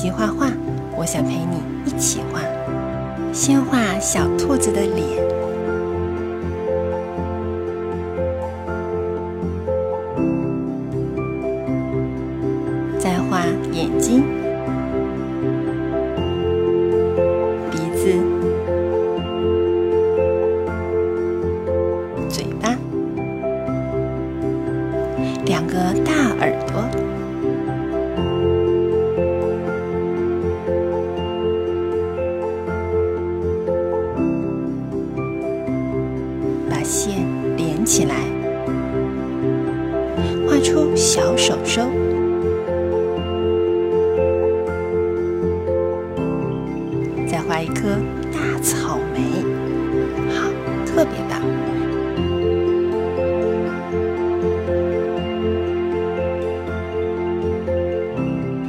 集画画，我想陪你一起画。先画小兔子的脸，再画眼睛、鼻子、嘴巴，两个大耳朵。线连起来，画出小手手，再画一颗大草莓，好，特别棒。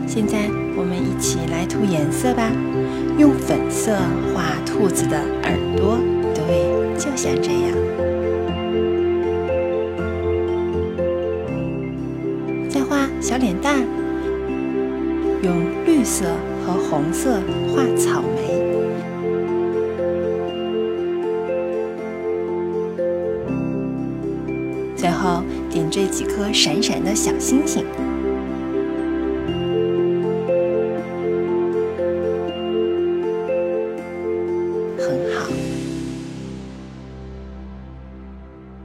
现在我们一起来涂颜色吧，用粉色画兔子的耳朵，对，就像这样。小脸蛋，用绿色和红色画草莓，最后点缀几颗闪闪的小星星。